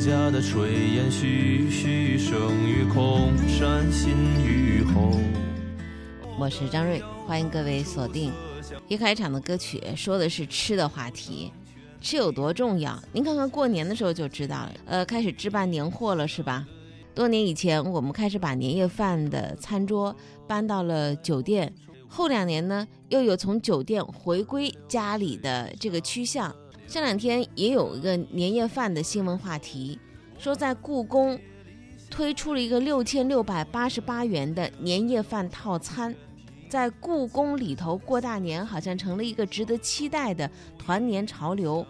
家的炊烟徐徐生于空，山新雨后。我是张瑞，欢迎各位锁定。一开场的歌曲说的是吃的话题，吃有多重要？您看看过年的时候就知道了。呃，开始置办年货了是吧？多年以前，我们开始把年夜饭的餐桌搬到了酒店。后两年呢，又有从酒店回归家里的这个趋向。这两天也有一个年夜饭的新闻话题，说在故宫推出了一个六千六百八十八元的年夜饭套餐，在故宫里头过大年好像成了一个值得期待的团年潮流。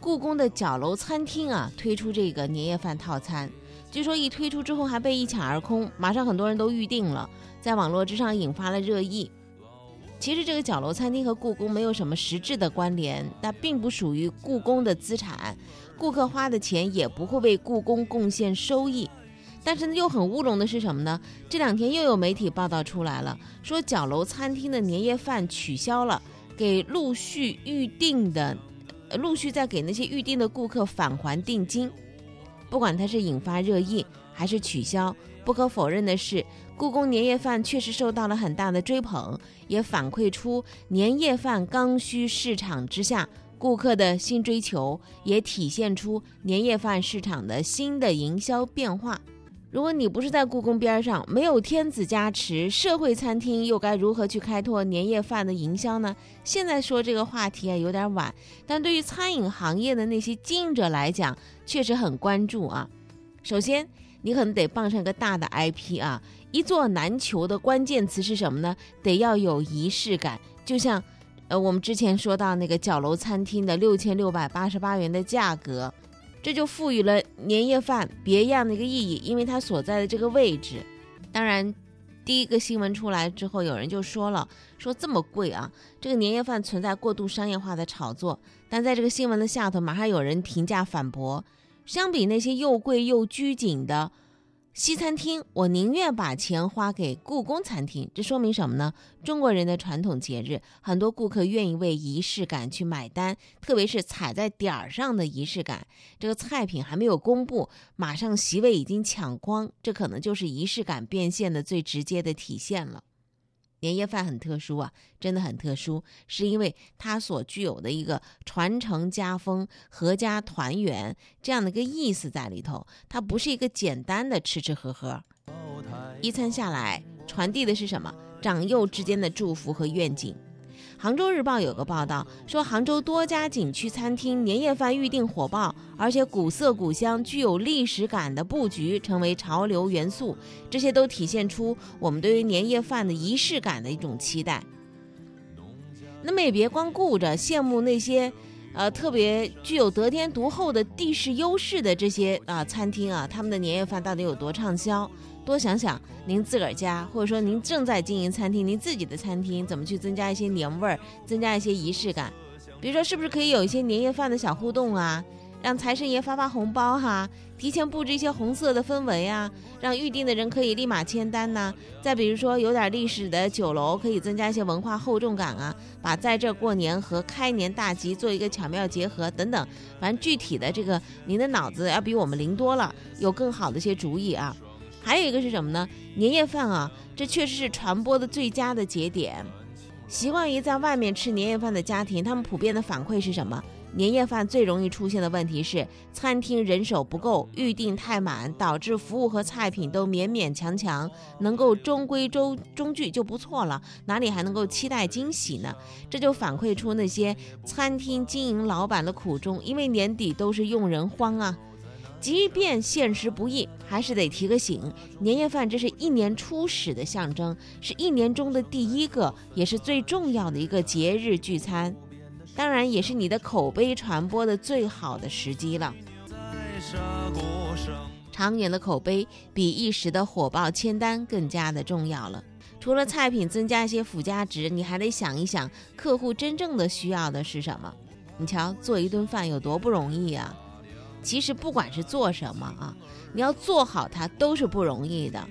故宫的角楼餐厅啊，推出这个年夜饭套餐，据说一推出之后还被一抢而空，马上很多人都预定了，在网络之上引发了热议。其实这个角楼餐厅和故宫没有什么实质的关联，那并不属于故宫的资产，顾客花的钱也不会为故宫贡献收益。但是，又很乌龙的是什么呢？这两天又有媒体报道出来了，说角楼餐厅的年夜饭取消了，给陆续预定的，陆续在给那些预定的顾客返还定金。不管它是引发热议还是取消，不可否认的是。故宫年夜饭确实受到了很大的追捧，也反馈出年夜饭刚需市场之下顾客的新追求，也体现出年夜饭市场的新的营销变化。如果你不是在故宫边上，没有天子加持，社会餐厅又该如何去开拓年夜饭的营销呢？现在说这个话题啊，有点晚，但对于餐饮行业的那些经营者来讲，确实很关注啊。首先，你可能得傍上一个大的 IP 啊。一座难求的关键词是什么呢？得要有仪式感，就像，呃，我们之前说到那个角楼餐厅的六千六百八十八元的价格，这就赋予了年夜饭别样的一个意义，因为它所在的这个位置。当然，第一个新闻出来之后，有人就说了，说这么贵啊，这个年夜饭存在过度商业化的炒作。但在这个新闻的下头，马上有人评价反驳，相比那些又贵又拘谨的。西餐厅，我宁愿把钱花给故宫餐厅。这说明什么呢？中国人的传统节日，很多顾客愿意为仪式感去买单，特别是踩在点儿上的仪式感。这个菜品还没有公布，马上席位已经抢光，这可能就是仪式感变现的最直接的体现了。年夜饭很特殊啊，真的很特殊，是因为它所具有的一个传承家风、阖家团圆这样的一个意思在里头。它不是一个简单的吃吃喝喝，一餐下来传递的是什么？长幼之间的祝福和愿景。杭州日报有个报道说，杭州多家景区餐厅年夜饭预订火爆，而且古色古香、具有历史感的布局成为潮流元素，这些都体现出我们对于年夜饭的仪式感的一种期待。那么也别光顾着羡慕那些，呃，特别具有得天独厚的地势优势的这些啊餐厅啊，他们的年夜饭到底有多畅销？多想想您自个儿家，或者说您正在经营餐厅，您自己的餐厅怎么去增加一些年味儿，增加一些仪式感？比如说，是不是可以有一些年夜饭的小互动啊？让财神爷发发红包哈，提前布置一些红色的氛围啊，让预定的人可以立马签单呐。再比如说，有点历史的酒楼，可以增加一些文化厚重感啊，把在这过年和开年大吉做一个巧妙结合等等。反正具体的这个，您的脑子要比我们灵多了，有更好的一些主意啊。还有一个是什么呢？年夜饭啊，这确实是传播的最佳的节点。习惯于在外面吃年夜饭的家庭，他们普遍的反馈是什么？年夜饭最容易出现的问题是，餐厅人手不够，预订太满，导致服务和菜品都勉勉强强，能够中规中中矩就不错了，哪里还能够期待惊喜呢？这就反馈出那些餐厅经营老板的苦衷，因为年底都是用人荒啊。即便现实不易，还是得提个醒：年夜饭这是一年初始的象征，是一年中的第一个，也是最重要的一个节日聚餐，当然也是你的口碑传播的最好的时机了。长远的口碑比一时的火爆签单更加的重要了。除了菜品增加一些附加值，你还得想一想客户真正的需要的是什么。你瞧，做一顿饭有多不容易啊！其实不管是做什么啊，你要做好它都是不容易的。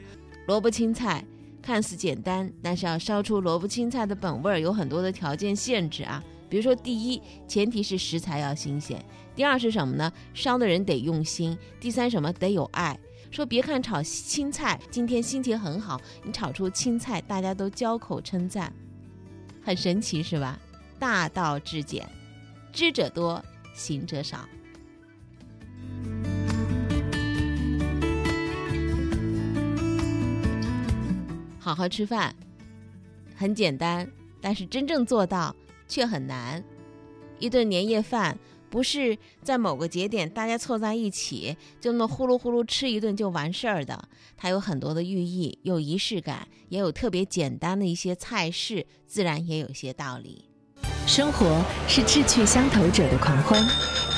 萝卜青菜看似简单，但是要烧出萝卜青菜的本味儿，有很多的条件限制啊。比如说，第一，前提是食材要新鲜；第二是什么呢？烧的人得用心；第三，什么得有爱。说别看炒青菜，今天心情很好，你炒出青菜，大家都交口称赞，很神奇是吧？大道至简，知者多，行者少。好好吃饭，很简单，但是真正做到却很难。一顿年夜饭不是在某个节点大家凑在一起就那么呼噜呼噜吃一顿就完事儿的，它有很多的寓意，有仪式感，也有特别简单的一些菜式，自然也有些道理。生活是志趣相投者的狂欢，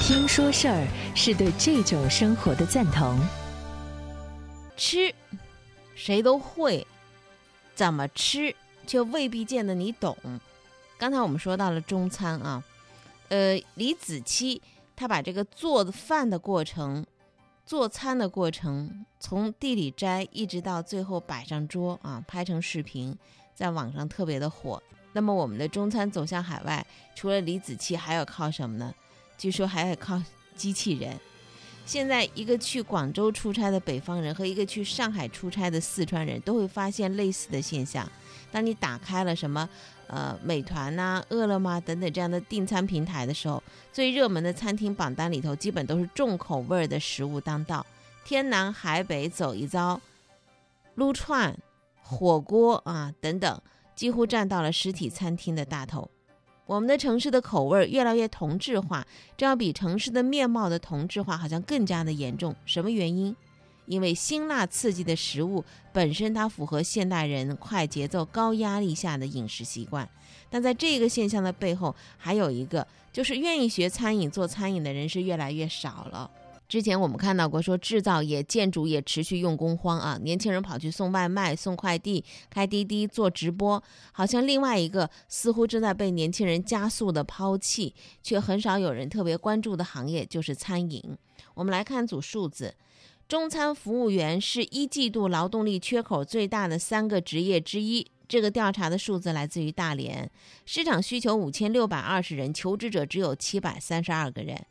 听说事儿是对这种生活的赞同。吃，谁都会。怎么吃却未必见得你懂。刚才我们说到了中餐啊，呃，李子柒他把这个做饭的过程、做餐的过程，从地里摘一直到最后摆上桌啊，拍成视频，在网上特别的火。那么我们的中餐走向海外，除了李子柒，还要靠什么呢？据说还要靠机器人。现在，一个去广州出差的北方人和一个去上海出差的四川人都会发现类似的现象。当你打开了什么，呃，美团呐、饿了么等等这样的订餐平台的时候，最热门的餐厅榜单里头，基本都是重口味的食物当道，天南海北走一遭，撸串、火锅啊等等，几乎占到了实体餐厅的大头。我们的城市的口味越来越同质化，这要比城市的面貌的同质化好像更加的严重。什么原因？因为辛辣刺激的食物本身它符合现代人快节奏、高压力下的饮食习惯，但在这个现象的背后，还有一个就是愿意学餐饮、做餐饮的人是越来越少了。之前我们看到过，说制造业、建筑业持续用工荒啊，年轻人跑去送外卖、送快递、开滴滴、做直播，好像另外一个似乎正在被年轻人加速的抛弃，却很少有人特别关注的行业就是餐饮。我们来看组数字，中餐服务员是一季度劳动力缺口最大的三个职业之一。这个调查的数字来自于大连，市场需求五千六百二十人，求职者只有七百三十二个人。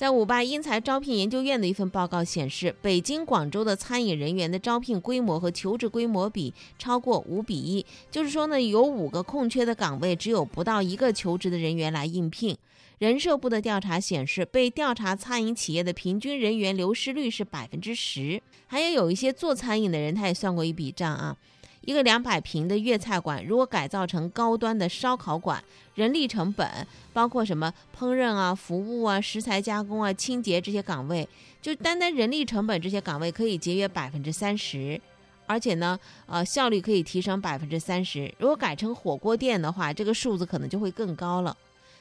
在五八英才招聘研究院的一份报告显示，北京、广州的餐饮人员的招聘规模和求职规模比超过五比一，就是说呢，有五个空缺的岗位，只有不到一个求职的人员来应聘。人社部的调查显示，被调查餐饮企业的平均人员流失率是百分之十。还有有一些做餐饮的人，他也算过一笔账啊。一个两百平的粤菜馆，如果改造成高端的烧烤馆，人力成本包括什么烹饪啊、服务啊、食材加工啊、清洁这些岗位，就单单人力成本这些岗位可以节约百分之三十，而且呢，呃，效率可以提升百分之三十。如果改成火锅店的话，这个数字可能就会更高了。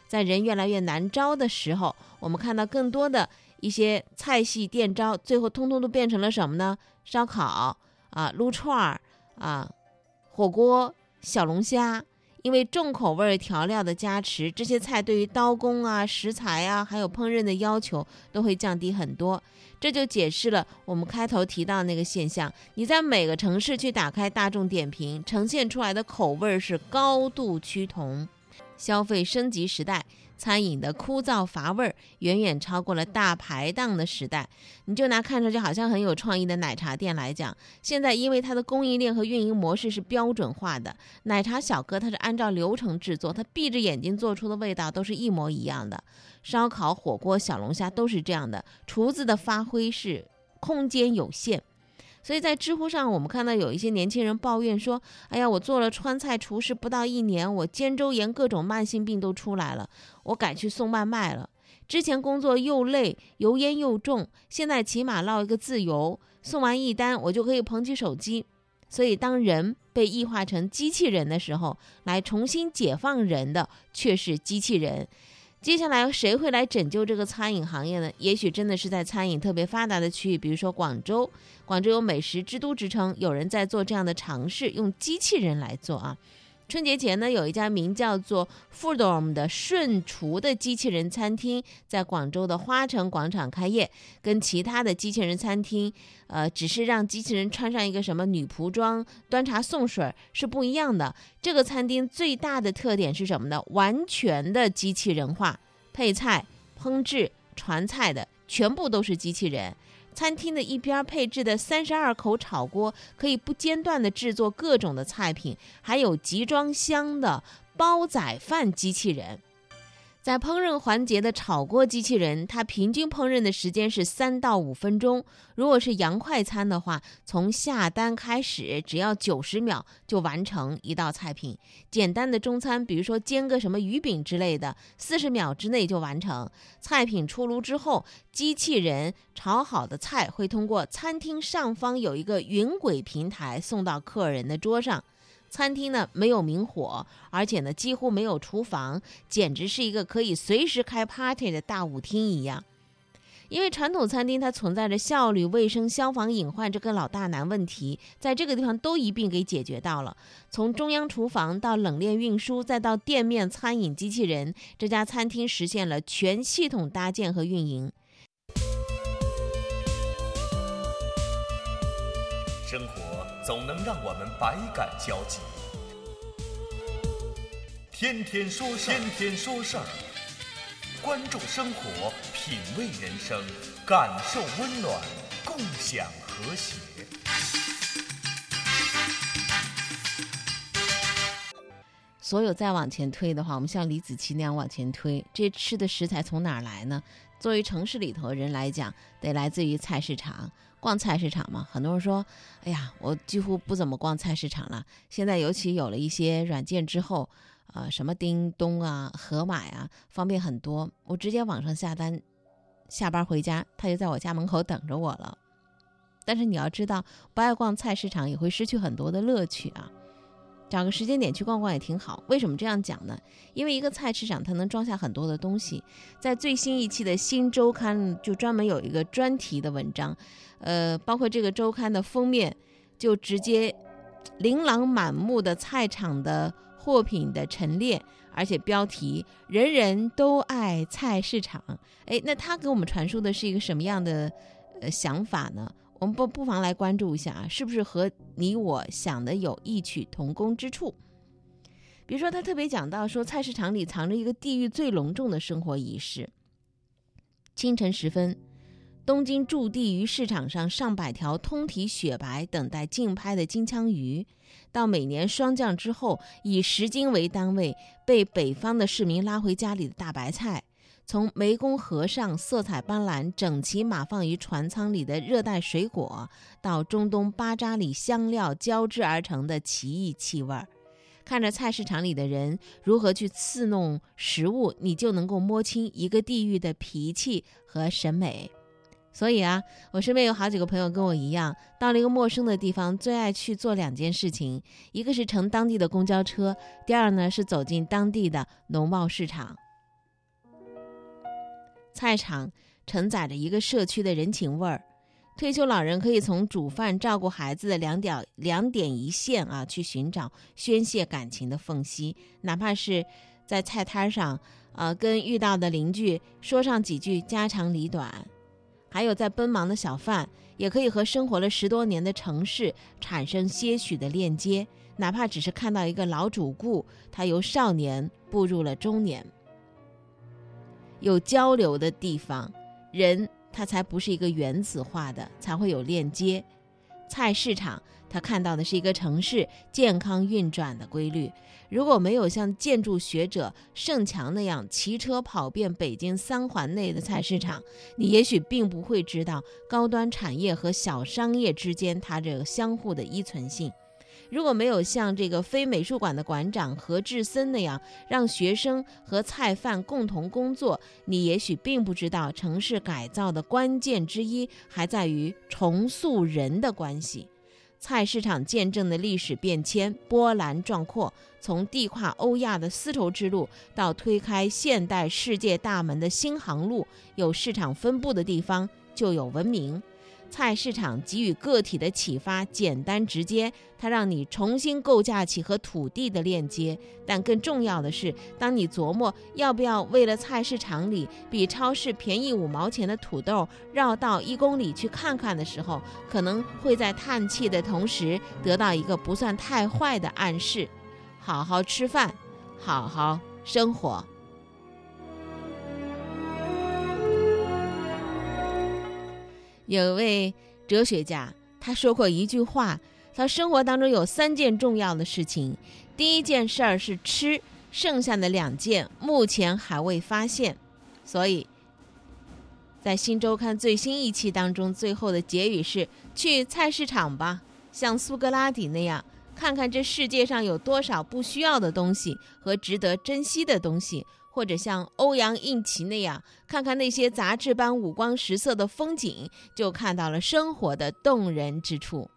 在人越来越难招的时候，我们看到更多的一些菜系店招，最后通通都变成了什么呢？烧烤啊，撸串儿。啊，火锅、小龙虾，因为重口味调料的加持，这些菜对于刀工啊、食材啊，还有烹饪的要求都会降低很多。这就解释了我们开头提到那个现象：你在每个城市去打开大众点评，呈现出来的口味是高度趋同。消费升级时代。餐饮的枯燥乏味儿远远超过了大排档的时代。你就拿看上去好像很有创意的奶茶店来讲，现在因为它的供应链和运营模式是标准化的，奶茶小哥他是按照流程制作，他闭着眼睛做出的味道都是一模一样的。烧烤、火锅、小龙虾都是这样的，厨子的发挥是空间有限。所以在知乎上，我们看到有一些年轻人抱怨说：“哎呀，我做了川菜厨师不到一年，我肩周炎各种慢性病都出来了，我改去送外卖了。之前工作又累，油烟又重，现在起码落一个自由，送完一单我就可以捧起手机。所以，当人被异化成机器人的时候，来重新解放人的却是机器人。”接下来谁会来拯救这个餐饮行业呢？也许真的是在餐饮特别发达的区域，比如说广州，广州有美食之都之称，有人在做这样的尝试，用机器人来做啊。春节前呢，有一家名叫做 Foodom 的顺厨的机器人餐厅在广州的花城广场开业。跟其他的机器人餐厅，呃，只是让机器人穿上一个什么女仆装端茶送水是不一样的。这个餐厅最大的特点是什么呢？完全的机器人化，配菜、烹制、传菜的全部都是机器人。餐厅的一边配置的三十二口炒锅，可以不间断的制作各种的菜品，还有集装箱的煲仔饭机器人。在烹饪环节的炒锅机器人，它平均烹饪的时间是三到五分钟。如果是洋快餐的话，从下单开始只要九十秒就完成一道菜品。简单的中餐，比如说煎个什么鱼饼之类的，四十秒之内就完成。菜品出炉之后，机器人炒好的菜会通过餐厅上方有一个云轨平台送到客人的桌上。餐厅呢没有明火，而且呢几乎没有厨房，简直是一个可以随时开 party 的大舞厅一样。因为传统餐厅它存在着效率、卫生、消防隐患这个老大难问题，在这个地方都一并给解决到了。从中央厨房到冷链运输，再到店面餐饮机器人，这家餐厅实现了全系统搭建和运营。总能让我们百感交集。天天说事儿，天天说事儿，关注生活，品味人生，感受温暖，共享和谐。所有再往前推的话，我们像李子柒那样往前推，这吃的食材从哪儿来呢？作为城市里头人来讲，得来自于菜市场。逛菜市场嘛，很多人说，哎呀，我几乎不怎么逛菜市场了。现在尤其有了一些软件之后，呃，什么叮咚啊、盒马呀，方便很多。我直接网上下单，下班回家，他就在我家门口等着我了。但是你要知道，不爱逛菜市场也会失去很多的乐趣啊。找个时间点去逛逛也挺好。为什么这样讲呢？因为一个菜市场它能装下很多的东西。在最新一期的新周刊就专门有一个专题的文章。呃，包括这个周刊的封面，就直接琳琅满目的菜场的货品的陈列，而且标题“人人都爱菜市场”。哎，那他给我们传输的是一个什么样的呃想法呢？我们不不妨来关注一下啊，是不是和你我想的有异曲同工之处？比如说，他特别讲到说，菜市场里藏着一个地域最隆重的生活仪式。清晨时分。东京驻地于市场上上百条通体雪白、等待竞拍的金枪鱼，到每年霜降之后以十斤为单位被北方的市民拉回家里的大白菜，从湄公河上色彩斑斓、整齐码放于船舱里的热带水果，到中东巴扎里香料交织而成的奇异气味儿，看着菜市场里的人如何去刺弄食物，你就能够摸清一个地域的脾气和审美。所以啊，我身边有好几个朋友跟我一样，到了一个陌生的地方，最爱去做两件事情：一个是乘当地的公交车，第二呢是走进当地的农贸市场。菜场承载着一个社区的人情味儿，退休老人可以从煮饭、照顾孩子的两点两点一线啊，去寻找宣泄感情的缝隙，哪怕是在菜摊上，呃，跟遇到的邻居说上几句家长里短。还有在奔忙的小贩，也可以和生活了十多年的城市产生些许的链接，哪怕只是看到一个老主顾，他由少年步入了中年。有交流的地方，人他才不是一个原子化的，才会有链接。菜市场。他看到的是一个城市健康运转的规律。如果没有像建筑学者盛强那样骑车跑遍北京三环内的菜市场，你也许并不会知道高端产业和小商业之间它这个相互的依存性。如果没有像这个非美术馆的馆长何志森那样让学生和菜贩共同工作，你也许并不知道城市改造的关键之一还在于重塑人的关系。菜市场见证的历史变迁波澜壮阔，从地跨欧亚的丝绸之路到推开现代世界大门的新航路。有市场分布的地方就有文明。菜市场给予个体的启发简单直接，它让你重新构架起和土地的链接。但更重要的是，当你琢磨要不要为了菜市场里比超市便宜五毛钱的土豆绕道一公里去看看的时候，可能会在叹气的同时得到一个不算太坏的暗示：好好吃饭，好好生活。有一位哲学家，他说过一句话：他生活当中有三件重要的事情，第一件事儿是吃，剩下的两件目前还未发现。所以，在《新周刊》最新一期当中，最后的结语是：去菜市场吧，像苏格拉底那样，看看这世界上有多少不需要的东西和值得珍惜的东西。或者像欧阳应奇那样，看看那些杂志般五光十色的风景，就看到了生活的动人之处。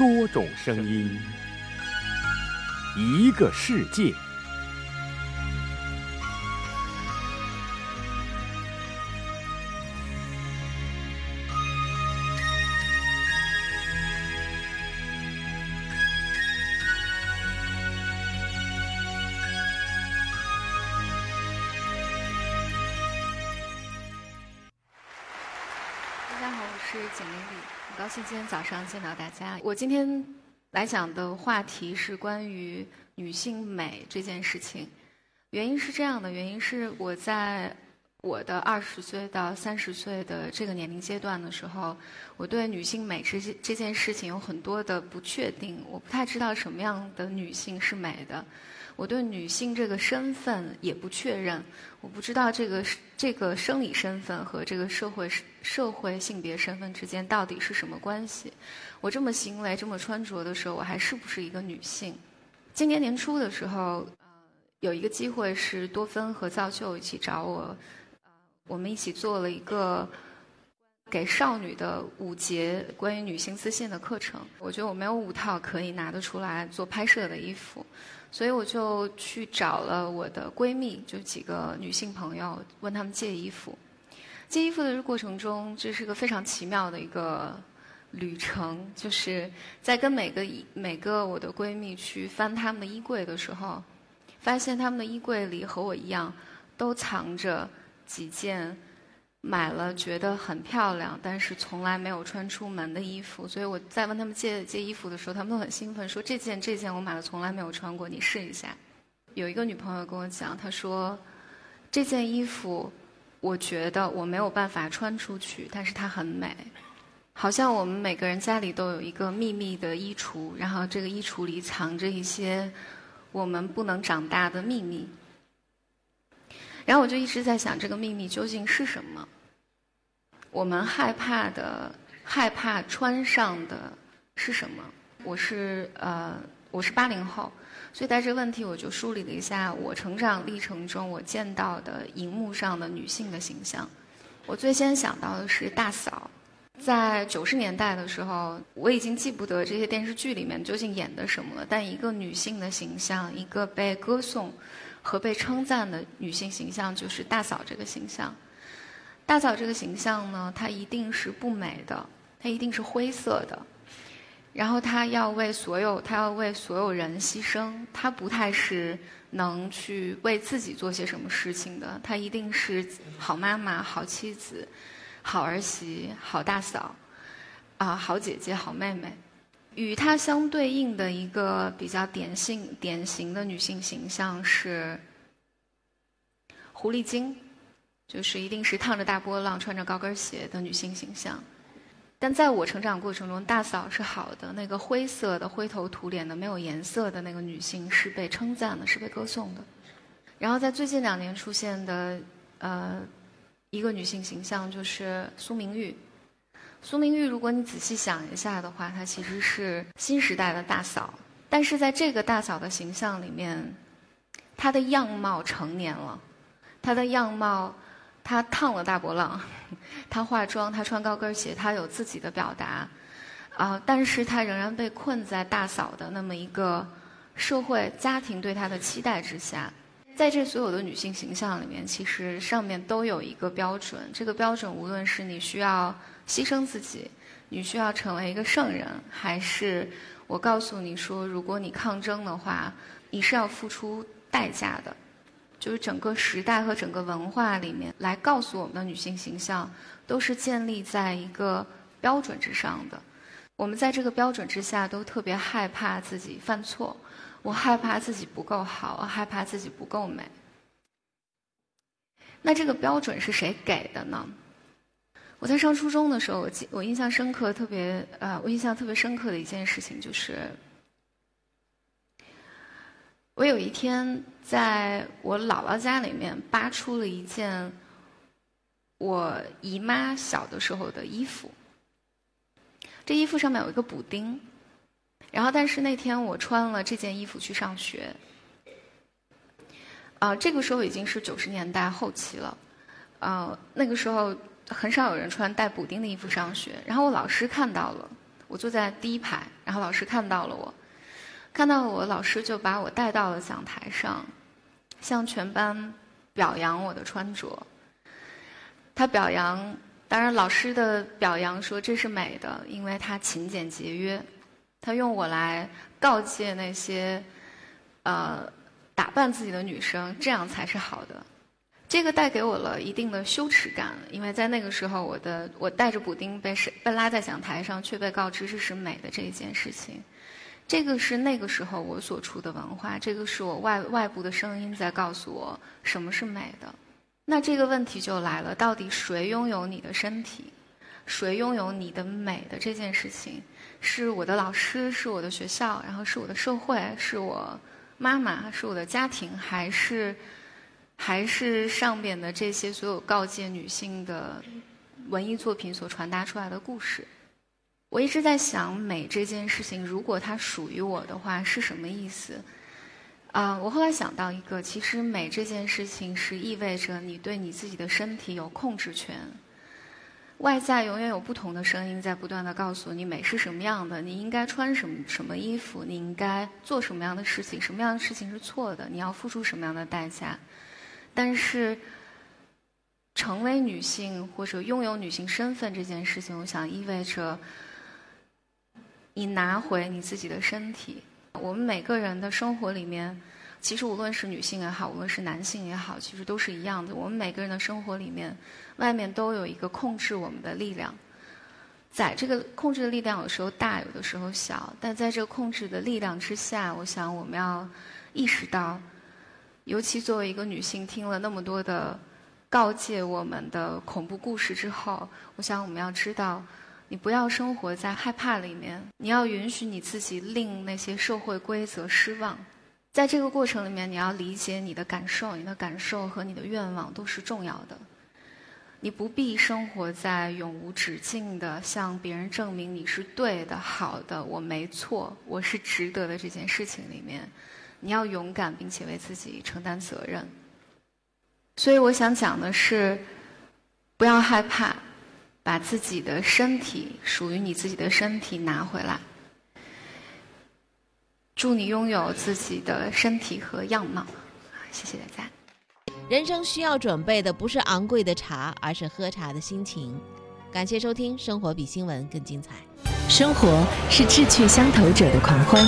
多种声音，一个世界。见到大家。我今天来讲的话题是关于女性美这件事情。原因是这样的，原因是我在我的二十岁到三十岁的这个年龄阶段的时候，我对女性美这件这件事情有很多的不确定，我不太知道什么样的女性是美的。我对女性这个身份也不确认，我不知道这个这个生理身份和这个社会社会性别身份之间到底是什么关系。我这么行为、这么穿着的时候，我还是不是一个女性？今年年初的时候，呃，有一个机会是多芬和造就一起找我，呃，我们一起做了一个给少女的五节关于女性自信的课程。我觉得我没有五套可以拿得出来做拍摄的衣服。所以我就去找了我的闺蜜，就几个女性朋友，问她们借衣服。借衣服的过程中，这是个非常奇妙的一个旅程。就是在跟每个每个我的闺蜜去翻她们的衣柜的时候，发现她们的衣柜里和我一样，都藏着几件。买了觉得很漂亮，但是从来没有穿出门的衣服，所以我在问他们借借衣服的时候，他们都很兴奋，说这件这件我买了，从来没有穿过，你试一下。有一个女朋友跟我讲，她说这件衣服我觉得我没有办法穿出去，但是它很美。好像我们每个人家里都有一个秘密的衣橱，然后这个衣橱里藏着一些我们不能长大的秘密。然后我就一直在想，这个秘密究竟是什么？我们害怕的、害怕穿上的是什么？我是呃，我是八零后，所以带这个问题，我就梳理了一下我成长历程中我见到的荧幕上的女性的形象。我最先想到的是大嫂，在九十年代的时候，我已经记不得这些电视剧里面究竟演的什么了，但一个女性的形象，一个被歌颂。和被称赞的女性形象就是大嫂这个形象。大嫂这个形象呢，她一定是不美的，她一定是灰色的。然后她要为所有，她要为所有人牺牲。她不太是能去为自己做些什么事情的。她一定是好妈妈、好妻子、好儿媳、好大嫂，啊，好姐姐、好妹妹。与她相对应的一个比较典型、典型的女性形象是狐狸精，就是一定是烫着大波浪、穿着高跟鞋的女性形象。但在我成长过程中，大嫂是好的，那个灰色的、灰头土脸的、没有颜色的那个女性是被称赞的、是被歌颂的。然后在最近两年出现的呃一个女性形象就是苏明玉。苏明玉，如果你仔细想一下的话，她其实是新时代的大嫂。但是在这个大嫂的形象里面，她的样貌成年了，她的样貌，她烫了大波浪，她化妆，她穿高跟鞋，她有自己的表达，啊，但是她仍然被困在大嫂的那么一个社会家庭对她的期待之下。在这所有的女性形象里面，其实上面都有一个标准。这个标准，无论是你需要牺牲自己，你需要成为一个圣人，还是我告诉你说，如果你抗争的话，你是要付出代价的。就是整个时代和整个文化里面来告诉我们的女性形象，都是建立在一个标准之上的。我们在这个标准之下，都特别害怕自己犯错。我害怕自己不够好，我害怕自己不够美。那这个标准是谁给的呢？我在上初中的时候，我记我印象深刻，特别呃，我印象特别深刻的一件事情就是，我有一天在我姥姥家里面扒出了一件我姨妈小的时候的衣服，这衣服上面有一个补丁，然后但是那天我穿了这件衣服去上学，啊，这个时候已经是九十年代后期了，呃，那个时候很少有人穿带补丁的衣服上学，然后我老师看到了，我坐在第一排，然后老师看到了我。看到我，老师就把我带到了讲台上，向全班表扬我的穿着。他表扬，当然老师的表扬说这是美的，因为他勤俭节约。他用我来告诫那些呃打扮自己的女生，这样才是好的。这个带给我了一定的羞耻感，因为在那个时候，我的我带着补丁被是被拉在讲台上，却被告知这是美的这一件事情。这个是那个时候我所处的文化，这个是我外外部的声音在告诉我什么是美的。那这个问题就来了：到底谁拥有你的身体？谁拥有你的美的这件事情？是我的老师，是我的学校，然后是我的社会，是我妈妈，是我的家庭，还是还是上边的这些所有告诫女性的文艺作品所传达出来的故事？我一直在想，美这件事情，如果它属于我的话，是什么意思？啊，我后来想到一个，其实美这件事情是意味着你对你自己的身体有控制权。外在永远有不同的声音在不断的告诉你美是什么样的，你应该穿什么什么衣服，你应该做什么样的事情，什么样的事情是错的，你要付出什么样的代价。但是，成为女性或者拥有女性身份这件事情，我想意味着。你拿回你自己的身体。我们每个人的生活里面，其实无论是女性也好，无论是男性也好，其实都是一样的。我们每个人的生活里面，外面都有一个控制我们的力量。在这个控制的力量有时候大，有的时候小，但在这个控制的力量之下，我想我们要意识到，尤其作为一个女性，听了那么多的告诫我们的恐怖故事之后，我想我们要知道。你不要生活在害怕里面，你要允许你自己令那些社会规则失望。在这个过程里面，你要理解你的感受，你的感受和你的愿望都是重要的。你不必生活在永无止境的向别人证明你是对的、好的，我没错，我是值得的这件事情里面。你要勇敢，并且为自己承担责任。所以我想讲的是，不要害怕。把自己的身体，属于你自己的身体拿回来。祝你拥有自己的身体和样貌。谢谢大家。人生需要准备的不是昂贵的茶，而是喝茶的心情。感谢收听《生活比新闻更精彩》。生活是志趣相投者的狂欢，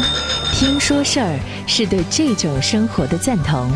听说事儿是对这种生活的赞同。